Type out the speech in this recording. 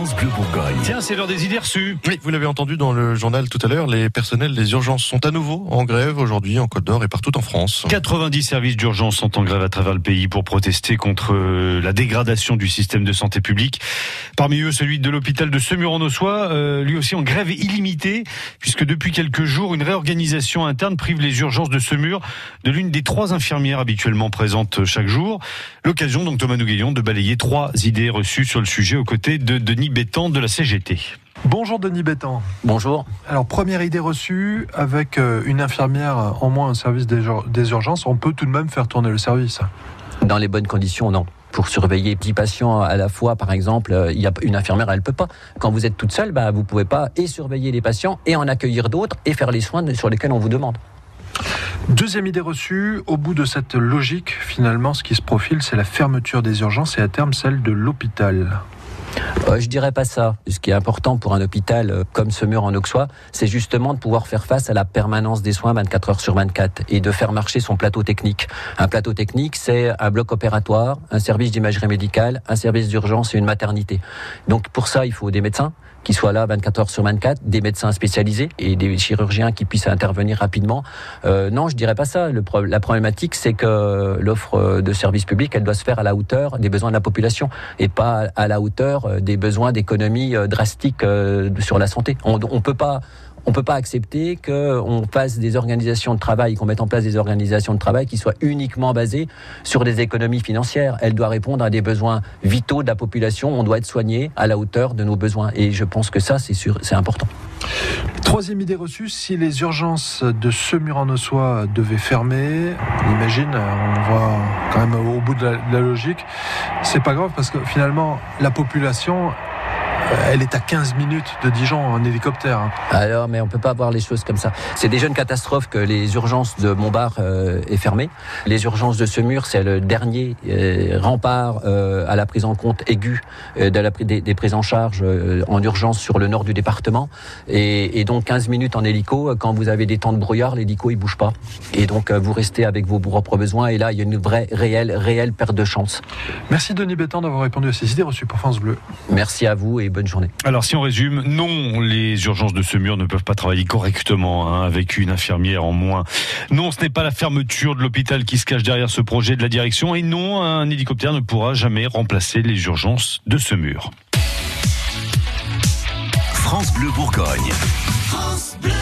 France Bleu Bourgogne. Tiens, c'est l'heure des idées reçues. Oui, vous l'avez entendu dans le journal tout à l'heure, les personnels des urgences sont à nouveau en grève aujourd'hui en Côte d'Or et partout en France. 90 services d'urgence sont en grève à travers le pays pour protester contre euh, la dégradation du système de santé publique. Parmi eux, celui de l'hôpital de Semur-en-Ossois, euh, lui aussi en grève illimitée, puisque depuis quelques jours, une réorganisation interne prive les urgences de Semur de l'une des trois infirmières habituellement présentes chaque jour. L'occasion donc Thomas Nouguillon de balayer trois idées reçues sur le sujet aux côtés de Denis Bétan de la CGT. Bonjour Denis Bétan. Bonjour. Alors première idée reçue, avec euh, une infirmière en moins au service des, des urgences, on peut tout de même faire tourner le service. Dans les bonnes conditions, non pour surveiller 10 patients à la fois, par exemple, euh, il y a une infirmière, elle peut pas. Quand vous êtes toute seule, bah, vous pouvez pas et surveiller les patients et en accueillir d'autres et faire les soins sur lesquels on vous demande. Deuxième idée reçue, au bout de cette logique, finalement, ce qui se profile, c'est la fermeture des urgences et à terme celle de l'hôpital. Euh, je dirais pas ça. Ce qui est important pour un hôpital euh, comme ce mur en Auxois, c'est justement de pouvoir faire face à la permanence des soins 24 heures sur 24 et de faire marcher son plateau technique. Un plateau technique, c'est un bloc opératoire, un service d'imagerie médicale, un service d'urgence et une maternité. Donc pour ça, il faut des médecins, qui soient là 24 heures sur 24, des médecins spécialisés et des chirurgiens qui puissent intervenir rapidement. Euh, non, je dirais pas ça. Le la problématique, c'est que l'offre de services publics, elle doit se faire à la hauteur des besoins de la population et pas à la hauteur euh, des besoins d'économie euh, drastiques euh, sur la santé. On, on peut pas on peut pas accepter qu'on fasse des organisations de travail, qu'on mette en place des organisations de travail qui soient uniquement basées sur des économies financières. Elle doit répondre à des besoins vitaux de la population. On doit être soigné à la hauteur de nos besoins. Et je pense que ça, c'est c'est important. Troisième idée reçue, si les urgences de ce mur en ossois devaient fermer, imagine, on voit quand même au bout de la, de la logique, c'est pas grave parce que finalement, la population, elle est à 15 minutes de Dijon en hélicoptère. Hein. Alors, mais on peut pas voir les choses comme ça. C'est déjà une catastrophe que les urgences de Montbard euh, aient fermé. Les urgences de Semur, c'est le dernier euh, rempart euh, à la prise en compte aiguë euh, de la, des, des, prises en charge euh, en urgence sur le nord du département. Et, et, donc 15 minutes en hélico, quand vous avez des temps de brouillard, l'hélico il bouge pas. Et donc vous restez avec vos propres besoins. Et là, il y a une vraie, réelle, réelle perte de chance. Merci Denis Bétan d'avoir répondu à ces idées reçues pour France Bleu. Merci à vous et bonne journée. Alors si on résume, non, les urgences de ce mur ne peuvent pas travailler correctement hein, avec une infirmière en moins. Non, ce n'est pas la fermeture de l'hôpital qui se cache derrière ce projet de la direction. Et non, un hélicoptère ne pourra jamais remplacer les urgences de ce mur. France Bleu Bourgogne. France Bleu.